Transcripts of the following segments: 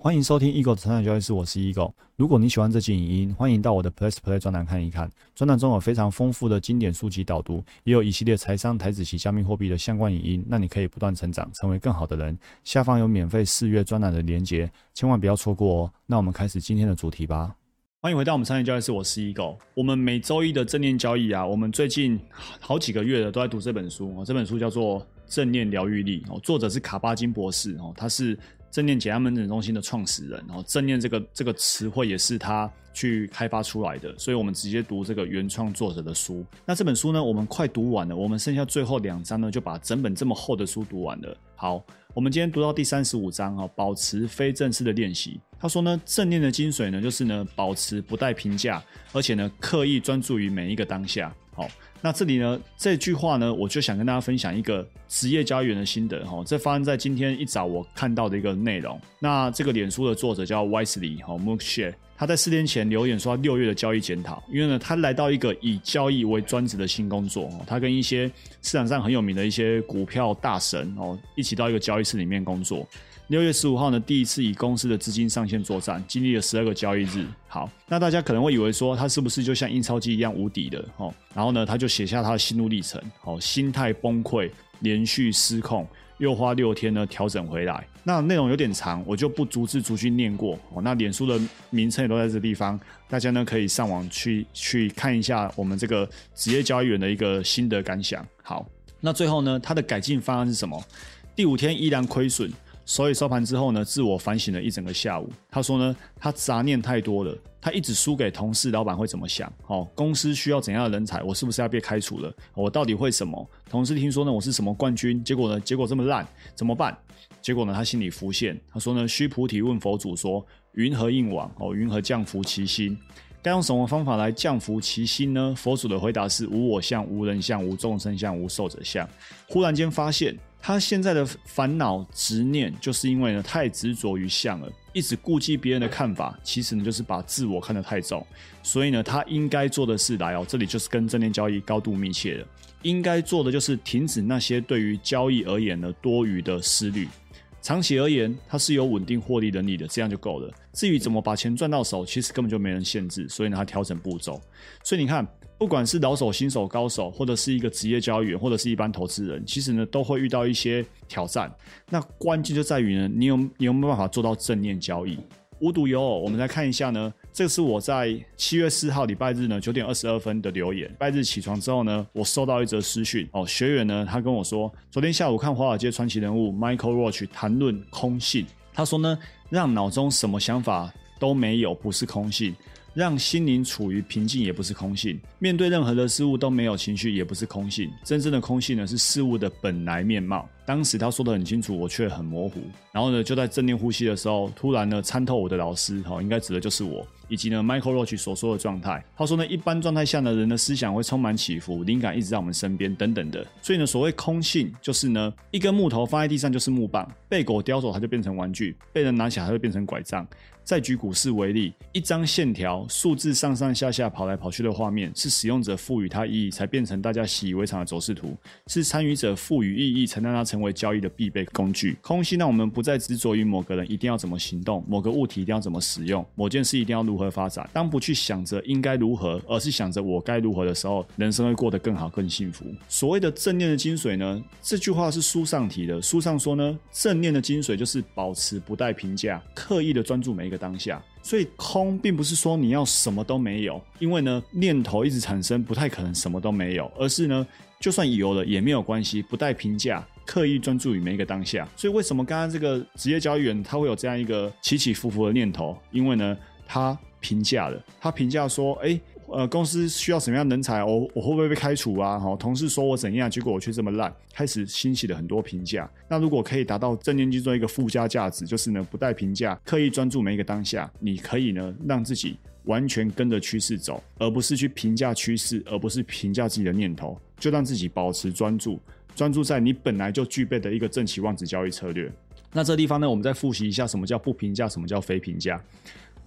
欢迎收听 Eagle 的成长交易室，我是 Eagle。如果你喜欢这期影音，欢迎到我的 Plus Play 专栏看一看。专栏中有非常丰富的经典书籍导读，也有一系列财商、台子及加密货币的相关影音，让你可以不断成长，成为更好的人。下方有免费试阅专栏的连结，千万不要错过哦。那我们开始今天的主题吧。欢迎回到我们商业交易室，我是 Eagle。我们每周一的正念交易啊，我们最近好几个月了都在读这本书。这本书叫做《正念疗愈力》，作者是卡巴金博士哦，他是。正念减压门诊中心的创始人，然后正念这个这个词汇也是他去开发出来的，所以我们直接读这个原创作者的书。那这本书呢，我们快读完了，我们剩下最后两章呢，就把整本这么厚的书读完了。好，我们今天读到第三十五章哈，保持非正式的练习。他说呢，正念的精髓呢，就是呢，保持不带评价，而且呢，刻意专注于每一个当下。好。那这里呢，这句话呢，我就想跟大家分享一个职业交易员的心得哈。这发生在今天一早我看到的一个内容。那这个脸书的作者叫 Wisely 哈 m o o k s h a r e 他在四天前留言说他六月的交易检讨，因为呢，他来到一个以交易为专职的新工作哦。他跟一些市场上很有名的一些股票大神哦，一起到一个交易室里面工作。六月十五号呢，第一次以公司的资金上线作战，经历了十二个交易日。好，那大家可能会以为说他是不是就像印钞机一样无敌的？哦，然后呢，他就写下他的心路历程。好，心态崩溃，连续失控，又花六天呢调整回来。那内容有点长，我就不逐字逐句念过。哦，那脸书的名称也都在这地方，大家呢可以上网去去看一下我们这个职业交易员的一个心得感想。好，那最后呢，他的改进方案是什么？第五天依然亏损。所以收盘之后呢，自我反省了一整个下午。他说呢，他杂念太多了，他一直输给同事，老板会怎么想？哦，公司需要怎样的人才？我是不是要被开除了？我到底会什么？同事听说呢，我是什么冠军？结果呢，结果这么烂，怎么办？结果呢，他心里浮现，他说呢，须菩提问佛祖说：云何应往？哦，云何降伏其心？该用什么方法来降服其心呢？佛祖的回答是：无我相，无人相，无众生相，无寿者相。忽然间发现。他现在的烦恼执念，就是因为呢太执着于相了，一直顾忌别人的看法，其实呢就是把自我看得太重。所以呢，他应该做的是来哦，这里就是跟正念交易高度密切的，应该做的就是停止那些对于交易而言呢多余的思虑。长期而言，它是有稳定获利能力的，这样就够了。至于怎么把钱赚到手，其实根本就没人限制，所以呢，它调整步骤。所以你看。不管是老手、新手、高手，或者是一个职业交易员，或者是一般投资人，其实呢都会遇到一些挑战。那关键就在于呢，你有你有没有办法做到正念交易？无独有偶，我们来看一下呢，这是我在七月四号礼拜日呢九点二十二分的留言。礼拜日起床之后呢，我收到一则私讯哦，学员呢他跟我说，昨天下午看华尔街传奇人物 Michael Roach 谈论空性，他说呢，让脑中什么想法都没有，不是空性。让心灵处于平静也不是空性，面对任何的事物都没有情绪也不是空性。真正的空性呢，是事物的本来面貌。当时他说的很清楚，我却很模糊。然后呢，就在正念呼吸的时候，突然呢参透我的老师，哈，应该指的就是我。以及呢，Michael Roach 所说的状态，他说呢，一般状态下呢人的思想会充满起伏，灵感一直在我们身边，等等的。所以呢，所谓空性，就是呢，一根木头放在地上就是木棒，被狗叼走它就变成玩具，被人拿起来它会变成拐杖。再举股市为例，一张线条、数字上上下下跑来跑去的画面，是使用者赋予它意义，才变成大家习以为常的走势图；是参与者赋予意义，才让它成为交易的必备工具。空心让我们不再执着于某个人一定要怎么行动，某个物体一定要怎么使用，某件事一定要如何发展。当不去想着应该如何，而是想着我该如何的时候，人生会过得更好、更幸福。所谓的正念的精髓呢？这句话是书上提的。书上说呢，正念的精髓就是保持不带评价，刻意的专注每一个。当下，所以空并不是说你要什么都没有，因为呢念头一直产生，不太可能什么都没有，而是呢就算有了也没有关系，不带评价，刻意专注于每一个当下。所以为什么刚刚这个职业交易员他会有这样一个起起伏伏的念头？因为呢他评价了，他评价说，哎。呃，公司需要什么样人才？我我会不会被开除啊？哈，同事说我怎样，结果我却这么烂，开始兴起了很多评价。那如果可以达到正念经中一个附加价值，就是呢，不带评价，刻意专注每一个当下，你可以呢，让自己完全跟着趋势走，而不是去评价趋势，而不是评价自己的念头，就让自己保持专注，专注在你本来就具备的一个正期望值交易策略。那这地方呢，我们再复习一下，什么叫不评价，什么叫非评价？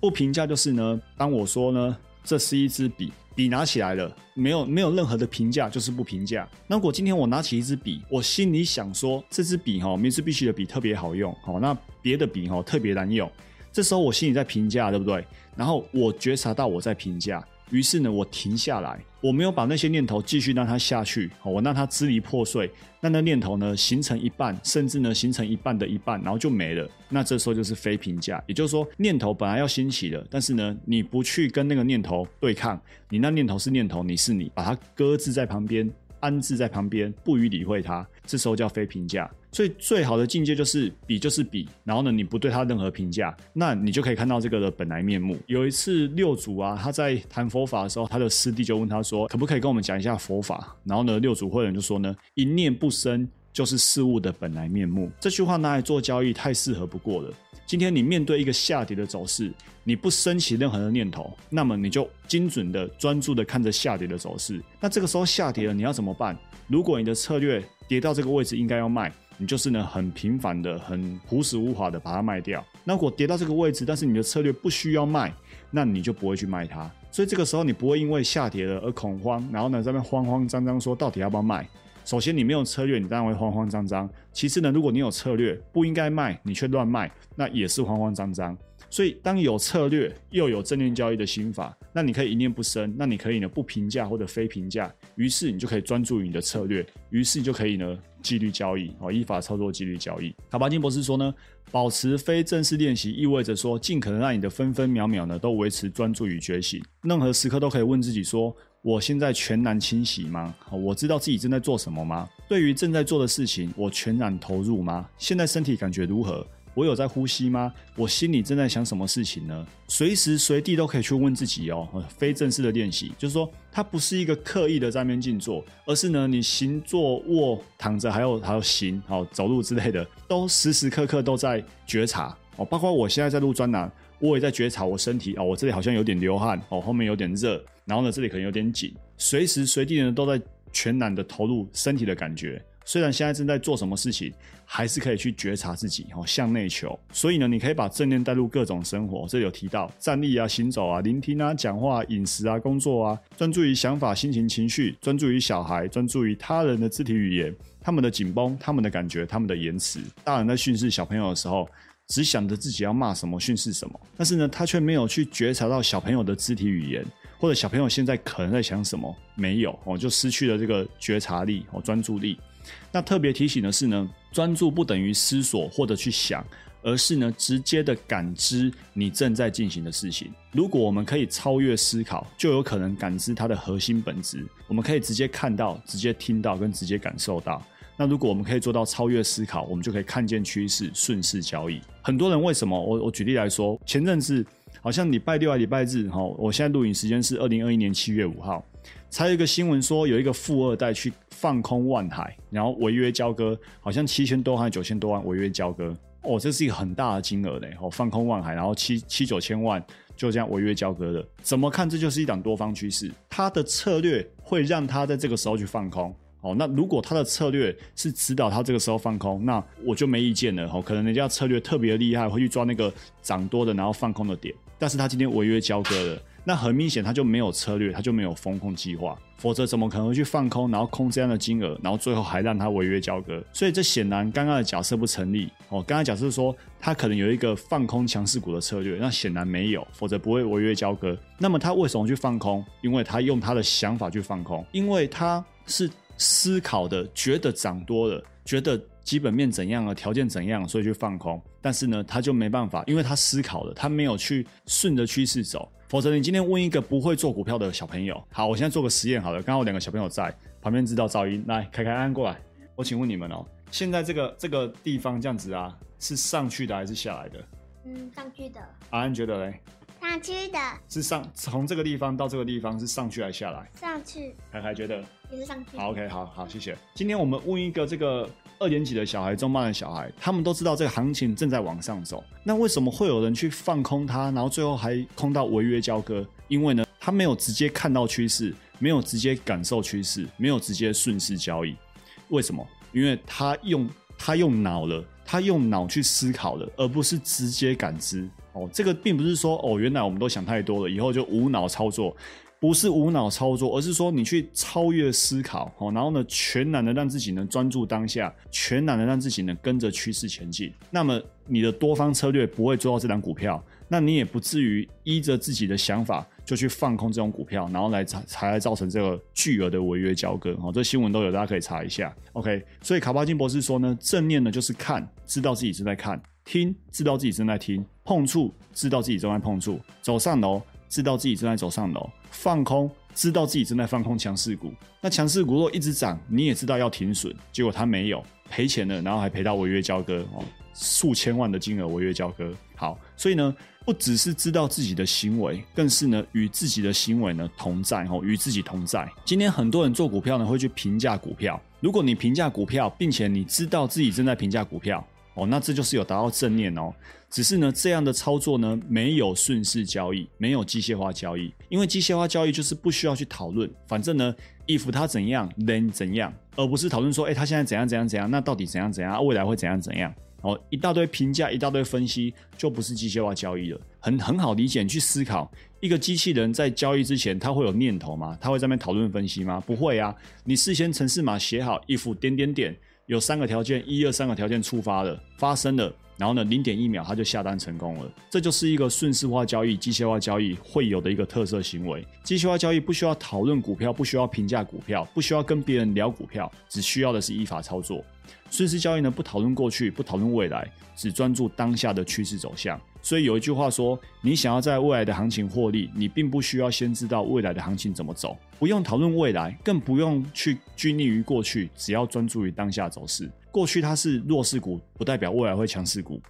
不评价就是呢，当我说呢。这是一支笔，笔拿起来了，没有没有任何的评价，就是不评价。那如果今天我拿起一支笔，我心里想说，这支笔哈，名字必须的笔特别好用，好，那别的笔哈特别难用。这时候我心里在评价，对不对？然后我觉察到我在评价，于是呢，我停下来，我没有把那些念头继续让它下去，我让它支离破碎，那那念头呢形成一半，甚至呢形成一半的一半，然后就没了。那这时候就是非评价，也就是说，念头本来要兴起的，但是呢，你不去跟那个念头对抗，你那念头是念头，你是你，把它搁置在旁边。安置在旁边，不予理会它，这时候叫非评价。所以最好的境界就是比就是比，然后呢，你不对他任何评价，那你就可以看到这个的本来面目。有一次六祖啊，他在谈佛法的时候，他的师弟就问他说：“可不可以跟我们讲一下佛法？”然后呢，六祖慧能就说呢：“一念不生，就是事物的本来面目。”这句话拿来做交易太适合不过了。今天你面对一个下跌的走势，你不升起任何的念头，那么你就精准的、专注的看着下跌的走势。那这个时候下跌了，你要怎么办？如果你的策略跌到这个位置应该要卖，你就是呢很频繁的、很朴实无华的把它卖掉。那如果跌到这个位置，但是你的策略不需要卖，那你就不会去卖它。所以这个时候你不会因为下跌了而恐慌，然后呢在那慌慌张张说到底要不要卖？首先，你没有策略，你当然会慌慌张张。其次呢，如果你有策略，不应该卖，你却乱卖，那也是慌慌张张。所以，当有策略又有正念交易的心法，那你可以一念不生，那你可以呢不评价或者非评价，于是你就可以专注于你的策略，于是你就可以呢纪律交易哦，依法操作纪律交易。卡巴金博士说呢，保持非正式练习，意味着说尽可能让你的分分秒秒呢都维持专注与觉醒，任何时刻都可以问自己说。我现在全然清醒吗？我知道自己正在做什么吗？对于正在做的事情，我全然投入吗？现在身体感觉如何？我有在呼吸吗？我心里正在想什么事情呢？随时随地都可以去问自己哦。非正式的练习，就是说，它不是一个刻意的在面静坐，而是呢，你行、坐、卧、躺着，还有还有行、好走路之类的，都时时刻刻都在觉察哦。包括我现在在录专栏。我也在觉察我身体哦，我这里好像有点流汗哦，后面有点热，然后呢，这里可能有点紧，随时随地呢都在全然的投入身体的感觉。虽然现在正在做什么事情，还是可以去觉察自己哦，向内求。所以呢，你可以把正念带入各种生活。这里有提到站立啊、行走啊、聆听啊、讲话、饮食啊、工作啊，专注于想法、心情、情绪，专注于小孩，专注于他人的肢体语言，他们的紧绷、他们的感觉、他们的言辞。大人在训示小朋友的时候。只想着自己要骂什么、训斥什么，但是呢，他却没有去觉察到小朋友的肢体语言，或者小朋友现在可能在想什么，没有哦，就失去了这个觉察力哦、专注力。那特别提醒的是呢，专注不等于思索或者去想，而是呢，直接的感知你正在进行的事情。如果我们可以超越思考，就有可能感知它的核心本质。我们可以直接看到、直接听到跟直接感受到。那如果我们可以做到超越思考，我们就可以看见趋势，顺势交易。很多人为什么？我我举例来说，前阵子好像礼拜六还礼拜日哈，我现在录影时间是二零二一年七月五号，才有一个新闻说有一个富二代去放空万海，然后违约交割，好像七千多万、九千多万违约交割。哦，这是一个很大的金额嘞！哦，放空万海，然后七七九千万就这样违约交割了。怎么看？这就是一档多方趋势，他的策略会让他在这个时候去放空。哦，那如果他的策略是指导他这个时候放空，那我就没意见了。哦，可能人家策略特别厉害，会去抓那个涨多的然后放空的点。但是他今天违约交割了，那很明显他就没有策略，他就没有风控计划。否则怎么可能会去放空，然后空这样的金额，然后最后还让他违约交割？所以这显然刚刚的假设不成立。哦，刚刚假设说他可能有一个放空强势股的策略，那显然没有，否则不会违约交割。那么他为什么去放空？因为他用他的想法去放空，因为他是。思考的，觉得涨多了，觉得基本面怎样了，条件怎样，所以去放空。但是呢，他就没办法，因为他思考了，他没有去顺着趋势走。否则，你今天问一个不会做股票的小朋友，好，我现在做个实验好了。刚好两个小朋友在旁边知道噪音，来，凯凯安过来。我请问你们哦，现在这个这个地方这样子啊，是上去的还是下来的？嗯，上去的。安安觉得嘞？上去的。是上从这个地方到这个地方是上去还是下来？上去。凯凯觉得？也是上。好，OK，好好，谢谢。今天我们问一个这个二年级的小孩、中班的小孩，他们都知道这个行情正在往上走，那为什么会有人去放空它，然后最后还空到违约交割？因为呢，他没有直接看到趋势，没有直接感受趋势，没有直接顺势交易。为什么？因为他用他用脑了，他用脑去思考了，而不是直接感知。哦，这个并不是说哦，原来我们都想太多了，以后就无脑操作。不是无脑操作，而是说你去超越思考，哦，然后呢，全然的让自己呢专注当下，全然的让自己呢跟着趋势前进。那么你的多方策略不会做到这档股票，那你也不至于依着自己的想法就去放空这种股票，然后来才才来造成这个巨额的违约交割。哦，这新闻都有，大家可以查一下。OK，所以卡巴金博士说呢，正念呢就是看，知道自己正在看；听，知道自己正在听；碰触，知道自己正在碰触；走上楼。知道自己正在走上楼，放空，知道自己正在放空强势股。那强势股若一直涨，你也知道要停损，结果它没有赔钱了，然后还赔到违约交割哦，数千万的金额违约交割。好，所以呢，不只是知道自己的行为，更是呢与自己的行为呢同在哦，与自己同在。今天很多人做股票呢会去评价股票，如果你评价股票，并且你知道自己正在评价股票。哦，那这就是有达到正念哦。只是呢，这样的操作呢，没有顺势交易，没有机械化交易。因为机械化交易就是不需要去讨论，反正呢，if 它怎样，then 怎样，而不是讨论说，哎，它现在怎样怎样怎样，那到底怎样怎样，未来会怎样怎样。哦，一大堆评价，一大堆分析，就不是机械化交易了。很很好理解，你去思考，一个机器人在交易之前，它会有念头吗？它会在那边讨论分析吗？不会啊。你事先程式码写好，if 点点点。有三个条件，一二三个条件触发了，发生了，然后呢，零点一秒它就下单成功了。这就是一个顺势化交易、机械化交易会有的一个特色行为。机械化交易不需要讨论股票，不需要评价股票，不需要跟别人聊股票，只需要的是依法操作。顺势交易呢，不讨论过去，不讨论未来，只专注当下的趋势走向。所以有一句话说，你想要在未来的行情获利，你并不需要先知道未来的行情怎么走，不用讨论未来，更不用去拘泥于过去，只要专注于当下走势。过去它是弱势股，不代表未来会强势股；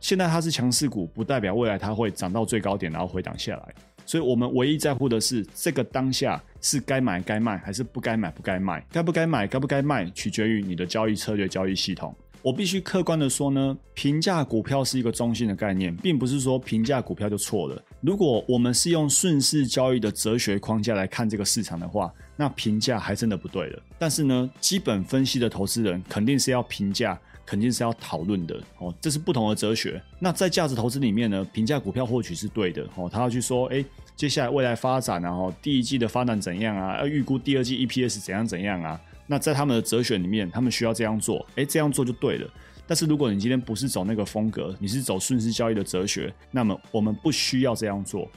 现在它是强势股，不代表未来它会涨到最高点，然后回档下来。所以我们唯一在乎的是，这个当下是该买该卖，还是不该买不该卖？该不该买该不该卖，取决于你的交易策略、交易系统。我必须客观的说呢，评价股票是一个中性的概念，并不是说评价股票就错了。如果我们是用顺势交易的哲学框架来看这个市场的话，那评价还真的不对了。但是呢，基本分析的投资人肯定是要评价，肯定是要讨论的哦，这是不同的哲学。那在价值投资里面呢，评价股票或许是对的哦，他要去说，哎，接下来未来发展然后第一季的发展怎样啊？要预估第二季 EPS 怎样怎样啊？那在他们的哲学里面，他们需要这样做，诶，这样做就对了。但是如果你今天不是走那个风格，你是走顺势交易的哲学，那么我们不需要这样做。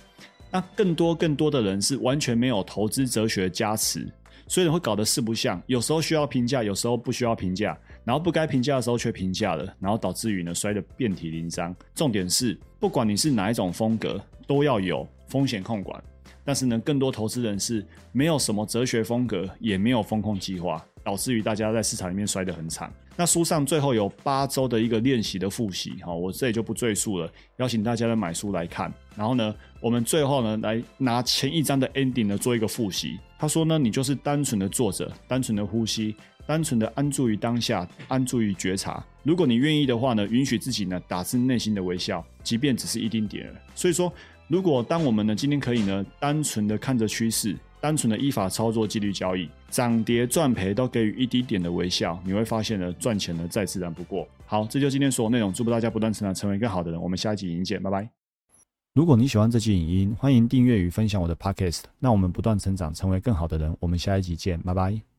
那更多更多的人是完全没有投资哲学加持，所以会搞得四不像。有时候需要评价，有时候不需要评价，然后不该评价的时候却评价了，然后导致于呢摔得遍体鳞伤。重点是，不管你是哪一种风格，都要有风险控管。但是呢，更多投资人是没有什么哲学风格，也没有风控计划，导致于大家在市场里面摔得很惨。那书上最后有八周的一个练习的复习，哈，我这里就不赘述了，邀请大家来买书来看。然后呢，我们最后呢来拿前一章的 ending 呢做一个复习。他说呢，你就是单纯的坐着，单纯的呼吸，单纯的安住于当下，安住于觉察。如果你愿意的话呢，允许自己呢打自内心的微笑，即便只是一丁点儿。所以说。如果当我们呢今天可以呢单纯的看着趋势，单纯的依法操作纪律交易，涨跌赚赔都给予一滴点的微笑，你会发现呢赚钱呢再自然不过。好，这就今天所有内容，祝福大家不断成长，成为更好的人。我们下一集影见，拜拜。如果你喜欢这期影音，欢迎订阅与分享我的 podcast，让我们不断成长，成为更好的人。我们下一集见，拜拜。